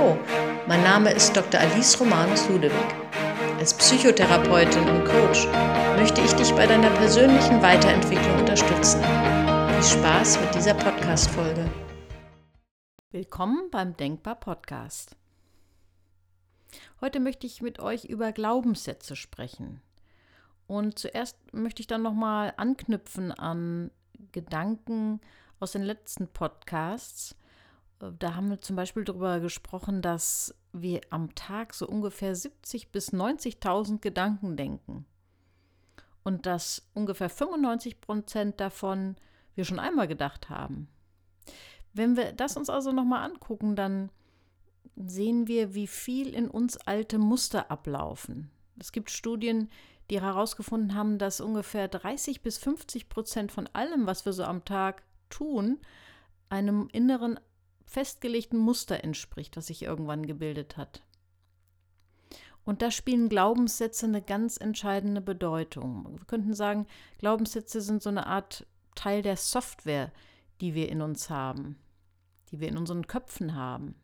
Hallo, mein Name ist Dr. Alice Romanus Ludewig. Als Psychotherapeutin und Coach möchte ich dich bei deiner persönlichen Weiterentwicklung unterstützen. Viel Spaß mit dieser Podcast-Folge. Willkommen beim Denkbar Podcast. Heute möchte ich mit euch über Glaubenssätze sprechen. Und zuerst möchte ich dann nochmal anknüpfen an Gedanken aus den letzten Podcasts da haben wir zum Beispiel darüber gesprochen, dass wir am Tag so ungefähr 70 bis 90.000 Gedanken denken. Und dass ungefähr 95 Prozent davon wir schon einmal gedacht haben. Wenn wir das uns also nochmal angucken, dann sehen wir, wie viel in uns alte Muster ablaufen. Es gibt Studien, die herausgefunden haben, dass ungefähr 30 bis 50 Prozent von allem, was wir so am Tag tun, einem inneren festgelegten Muster entspricht, das sich irgendwann gebildet hat. Und da spielen Glaubenssätze eine ganz entscheidende Bedeutung. Wir könnten sagen, Glaubenssätze sind so eine Art Teil der Software, die wir in uns haben, die wir in unseren Köpfen haben.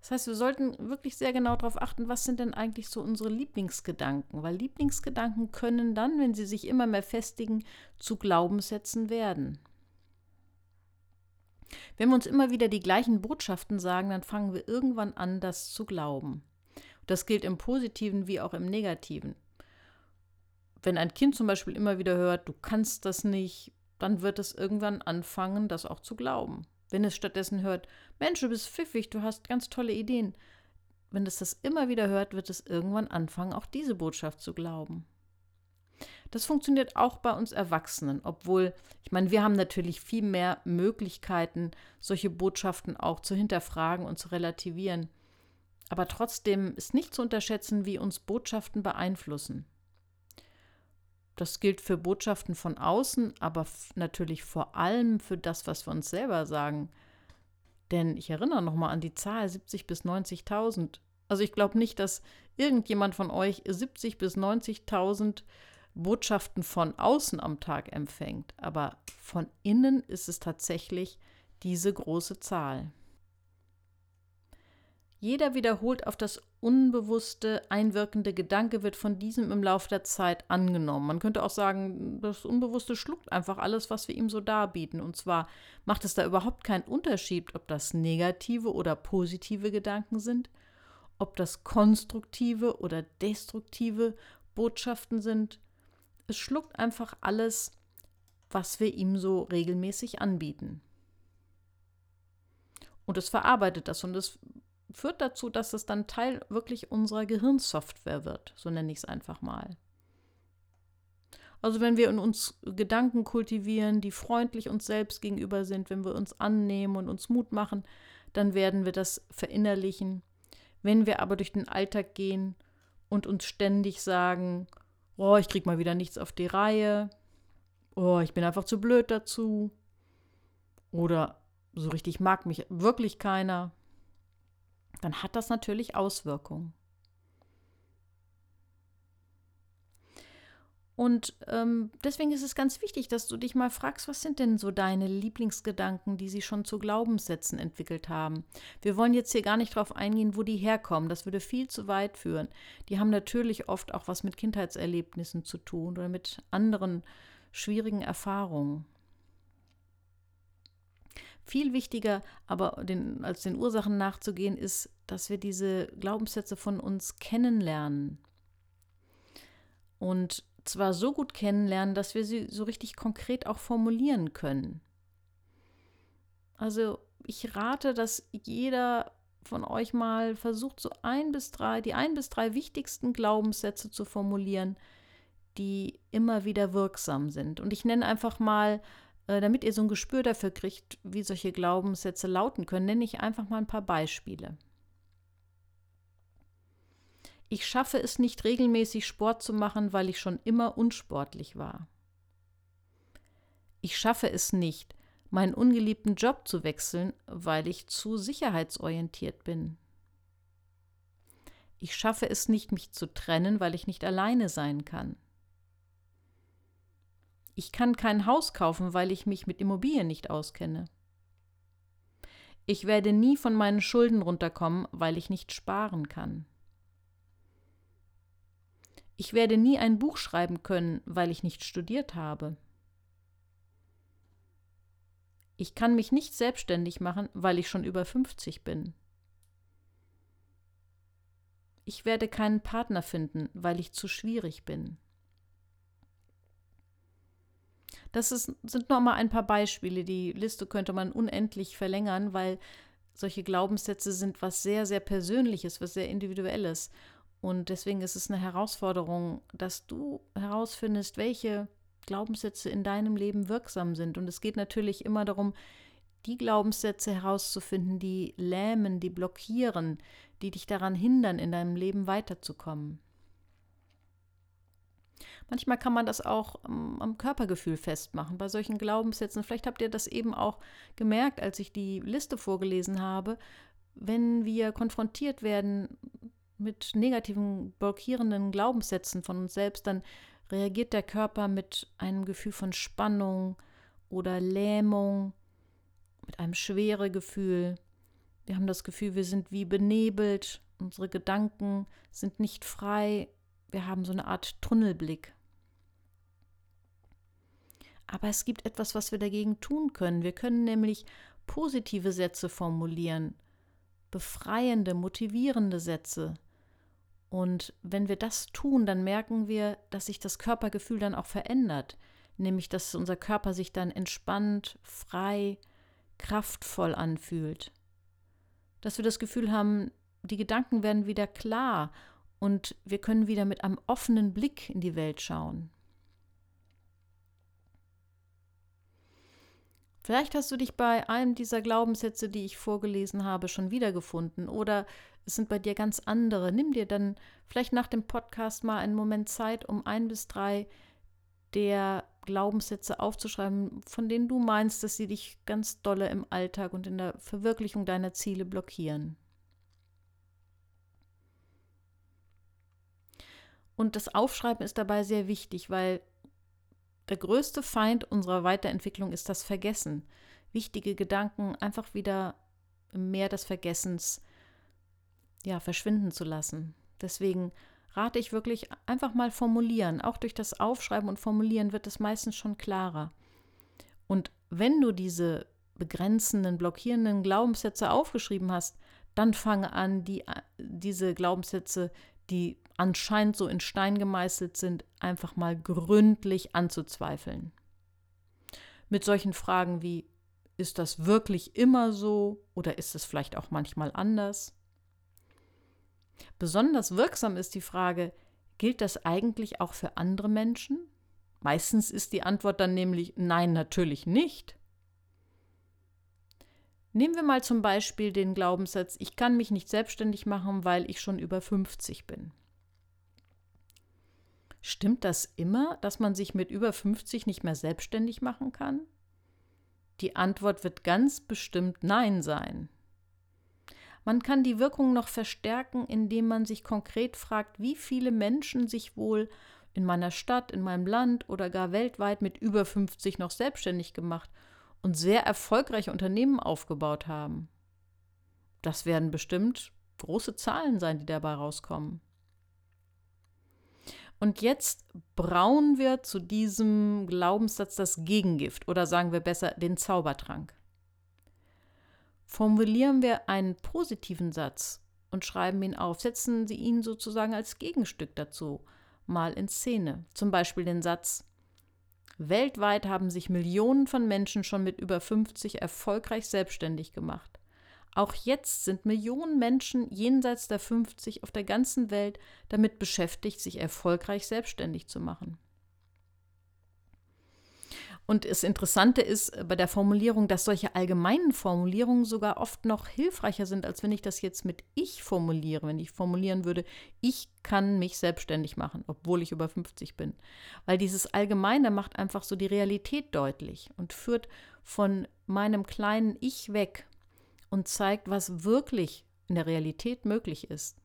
Das heißt, wir sollten wirklich sehr genau darauf achten, was sind denn eigentlich so unsere Lieblingsgedanken, weil Lieblingsgedanken können dann, wenn sie sich immer mehr festigen, zu Glaubenssätzen werden. Wenn wir uns immer wieder die gleichen Botschaften sagen, dann fangen wir irgendwann an, das zu glauben. Das gilt im positiven wie auch im negativen. Wenn ein Kind zum Beispiel immer wieder hört, du kannst das nicht, dann wird es irgendwann anfangen, das auch zu glauben. Wenn es stattdessen hört, Mensch, du bist pfiffig, du hast ganz tolle Ideen. Wenn es das immer wieder hört, wird es irgendwann anfangen, auch diese Botschaft zu glauben. Das funktioniert auch bei uns Erwachsenen, obwohl, ich meine, wir haben natürlich viel mehr Möglichkeiten, solche Botschaften auch zu hinterfragen und zu relativieren. Aber trotzdem ist nicht zu unterschätzen, wie uns Botschaften beeinflussen. Das gilt für Botschaften von außen, aber natürlich vor allem für das, was wir uns selber sagen. Denn ich erinnere nochmal an die Zahl 70 bis 90.000. Also ich glaube nicht, dass irgendjemand von euch 70 bis 90.000 Botschaften von außen am Tag empfängt, aber von innen ist es tatsächlich diese große Zahl. Jeder wiederholt auf das unbewusste einwirkende Gedanke wird von diesem im Laufe der Zeit angenommen. Man könnte auch sagen, das Unbewusste schluckt einfach alles, was wir ihm so darbieten. Und zwar macht es da überhaupt keinen Unterschied, ob das negative oder positive Gedanken sind, ob das konstruktive oder destruktive Botschaften sind, es schluckt einfach alles, was wir ihm so regelmäßig anbieten. Und es verarbeitet das und es führt dazu, dass es dann Teil wirklich unserer Gehirnsoftware wird, so nenne ich es einfach mal. Also wenn wir in uns Gedanken kultivieren, die freundlich uns selbst gegenüber sind, wenn wir uns annehmen und uns Mut machen, dann werden wir das verinnerlichen. Wenn wir aber durch den Alltag gehen und uns ständig sagen, oh, ich krieg mal wieder nichts auf die Reihe, oh, ich bin einfach zu blöd dazu. Oder so richtig mag mich wirklich keiner, dann hat das natürlich Auswirkungen. Und ähm, deswegen ist es ganz wichtig, dass du dich mal fragst, was sind denn so deine Lieblingsgedanken, die sie schon zu Glaubenssätzen entwickelt haben. Wir wollen jetzt hier gar nicht drauf eingehen, wo die herkommen. Das würde viel zu weit führen. Die haben natürlich oft auch was mit Kindheitserlebnissen zu tun oder mit anderen schwierigen Erfahrungen. Viel wichtiger aber den, als den Ursachen nachzugehen, ist, dass wir diese Glaubenssätze von uns kennenlernen. Und zwar so gut kennenlernen, dass wir sie so richtig konkret auch formulieren können. Also ich rate, dass jeder von euch mal versucht, so ein bis drei, die ein bis drei wichtigsten Glaubenssätze zu formulieren, die immer wieder wirksam sind. Und ich nenne einfach mal, äh, damit ihr so ein Gespür dafür kriegt, wie solche Glaubenssätze lauten können, nenne ich einfach mal ein paar Beispiele. Ich schaffe es nicht regelmäßig Sport zu machen, weil ich schon immer unsportlich war. Ich schaffe es nicht, meinen ungeliebten Job zu wechseln, weil ich zu sicherheitsorientiert bin. Ich schaffe es nicht, mich zu trennen, weil ich nicht alleine sein kann. Ich kann kein Haus kaufen, weil ich mich mit Immobilien nicht auskenne. Ich werde nie von meinen Schulden runterkommen, weil ich nicht sparen kann. Ich werde nie ein Buch schreiben können, weil ich nicht studiert habe. Ich kann mich nicht selbstständig machen, weil ich schon über 50 bin. Ich werde keinen Partner finden, weil ich zu schwierig bin. Das ist, sind noch mal ein paar Beispiele. Die Liste könnte man unendlich verlängern, weil solche Glaubenssätze sind was sehr, sehr Persönliches, was sehr Individuelles. Und deswegen ist es eine Herausforderung, dass du herausfindest, welche Glaubenssätze in deinem Leben wirksam sind. Und es geht natürlich immer darum, die Glaubenssätze herauszufinden, die lähmen, die blockieren, die dich daran hindern, in deinem Leben weiterzukommen. Manchmal kann man das auch am, am Körpergefühl festmachen, bei solchen Glaubenssätzen. Vielleicht habt ihr das eben auch gemerkt, als ich die Liste vorgelesen habe. Wenn wir konfrontiert werden mit negativen, blockierenden Glaubenssätzen von uns selbst, dann reagiert der Körper mit einem Gefühl von Spannung oder Lähmung, mit einem schwere Gefühl. Wir haben das Gefühl, wir sind wie benebelt, unsere Gedanken sind nicht frei, wir haben so eine Art Tunnelblick. Aber es gibt etwas, was wir dagegen tun können. Wir können nämlich positive Sätze formulieren, befreiende, motivierende Sätze. Und wenn wir das tun, dann merken wir, dass sich das Körpergefühl dann auch verändert, nämlich dass unser Körper sich dann entspannt, frei, kraftvoll anfühlt. Dass wir das Gefühl haben, die Gedanken werden wieder klar und wir können wieder mit einem offenen Blick in die Welt schauen. Vielleicht hast du dich bei einem dieser Glaubenssätze, die ich vorgelesen habe, schon wiedergefunden oder es sind bei dir ganz andere. Nimm dir dann vielleicht nach dem Podcast mal einen Moment Zeit, um ein bis drei der Glaubenssätze aufzuschreiben, von denen du meinst, dass sie dich ganz dolle im Alltag und in der Verwirklichung deiner Ziele blockieren. Und das Aufschreiben ist dabei sehr wichtig, weil der größte Feind unserer Weiterentwicklung ist das Vergessen. Wichtige Gedanken einfach wieder im Meer des Vergessens ja, verschwinden zu lassen. Deswegen rate ich wirklich einfach mal formulieren. Auch durch das Aufschreiben und Formulieren wird es meistens schon klarer. Und wenn du diese begrenzenden, blockierenden Glaubenssätze aufgeschrieben hast, dann fange an, die, diese Glaubenssätze, die anscheinend so in Stein gemeißelt sind, einfach mal gründlich anzuzweifeln. Mit solchen Fragen wie, ist das wirklich immer so oder ist es vielleicht auch manchmal anders? Besonders wirksam ist die Frage, gilt das eigentlich auch für andere Menschen? Meistens ist die Antwort dann nämlich nein, natürlich nicht. Nehmen wir mal zum Beispiel den Glaubenssatz, ich kann mich nicht selbstständig machen, weil ich schon über 50 bin. Stimmt das immer, dass man sich mit über 50 nicht mehr selbstständig machen kann? Die Antwort wird ganz bestimmt Nein sein. Man kann die Wirkung noch verstärken, indem man sich konkret fragt, wie viele Menschen sich wohl in meiner Stadt, in meinem Land oder gar weltweit mit über 50 noch selbstständig gemacht und sehr erfolgreiche Unternehmen aufgebaut haben. Das werden bestimmt große Zahlen sein, die dabei rauskommen. Und jetzt brauen wir zu diesem Glaubenssatz das Gegengift oder sagen wir besser den Zaubertrank. Formulieren wir einen positiven Satz und schreiben ihn auf, setzen Sie ihn sozusagen als Gegenstück dazu mal in Szene. Zum Beispiel den Satz, Weltweit haben sich Millionen von Menschen schon mit über 50 erfolgreich selbstständig gemacht. Auch jetzt sind Millionen Menschen jenseits der 50 auf der ganzen Welt damit beschäftigt, sich erfolgreich selbstständig zu machen. Und das Interessante ist bei der Formulierung, dass solche allgemeinen Formulierungen sogar oft noch hilfreicher sind, als wenn ich das jetzt mit ich formuliere. Wenn ich formulieren würde, ich kann mich selbstständig machen, obwohl ich über 50 bin. Weil dieses Allgemeine macht einfach so die Realität deutlich und führt von meinem kleinen Ich weg und zeigt, was wirklich in der Realität möglich ist.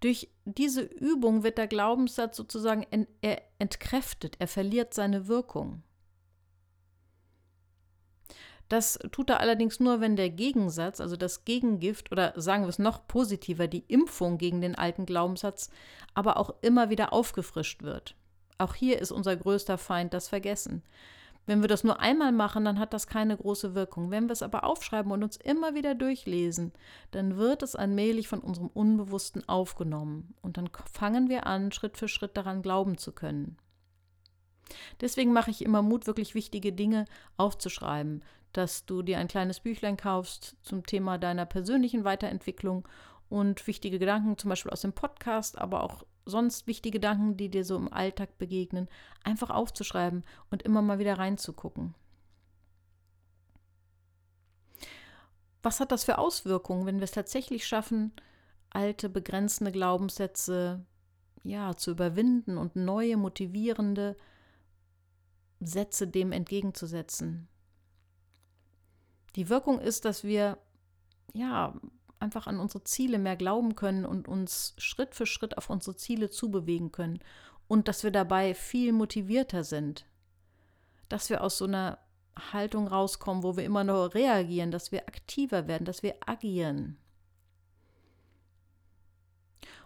Durch diese Übung wird der Glaubenssatz sozusagen ent er entkräftet, er verliert seine Wirkung. Das tut er allerdings nur, wenn der Gegensatz, also das Gegengift oder sagen wir es noch positiver, die Impfung gegen den alten Glaubenssatz, aber auch immer wieder aufgefrischt wird. Auch hier ist unser größter Feind das Vergessen. Wenn wir das nur einmal machen, dann hat das keine große Wirkung. Wenn wir es aber aufschreiben und uns immer wieder durchlesen, dann wird es allmählich von unserem Unbewussten aufgenommen. Und dann fangen wir an, Schritt für Schritt daran glauben zu können. Deswegen mache ich immer Mut, wirklich wichtige Dinge aufzuschreiben, dass du dir ein kleines Büchlein kaufst zum Thema deiner persönlichen Weiterentwicklung und wichtige Gedanken, zum Beispiel aus dem Podcast, aber auch sonst wichtige Gedanken, die dir so im Alltag begegnen, einfach aufzuschreiben und immer mal wieder reinzugucken. Was hat das für Auswirkungen, wenn wir es tatsächlich schaffen, alte, begrenzende Glaubenssätze ja, zu überwinden und neue, motivierende Sätze dem entgegenzusetzen? Die Wirkung ist, dass wir ja einfach an unsere Ziele mehr glauben können und uns Schritt für Schritt auf unsere Ziele zubewegen können und dass wir dabei viel motivierter sind. Dass wir aus so einer Haltung rauskommen, wo wir immer nur reagieren, dass wir aktiver werden, dass wir agieren.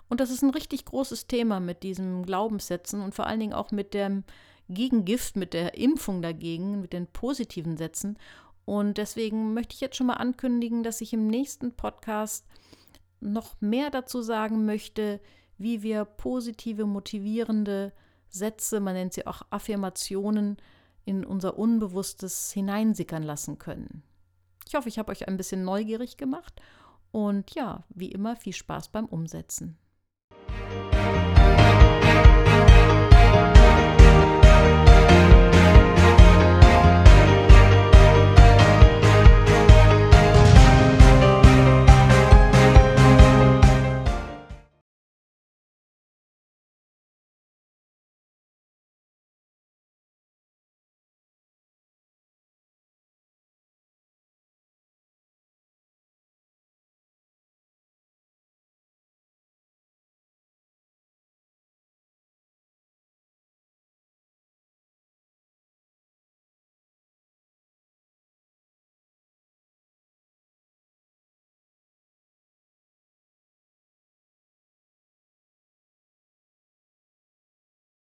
Und das ist ein richtig großes Thema mit diesem Glaubenssätzen und vor allen Dingen auch mit dem Gegengift, mit der Impfung dagegen, mit den positiven Sätzen. Und deswegen möchte ich jetzt schon mal ankündigen, dass ich im nächsten Podcast noch mehr dazu sagen möchte, wie wir positive, motivierende Sätze, man nennt sie auch Affirmationen, in unser Unbewusstes hineinsickern lassen können. Ich hoffe, ich habe euch ein bisschen neugierig gemacht und ja, wie immer viel Spaß beim Umsetzen.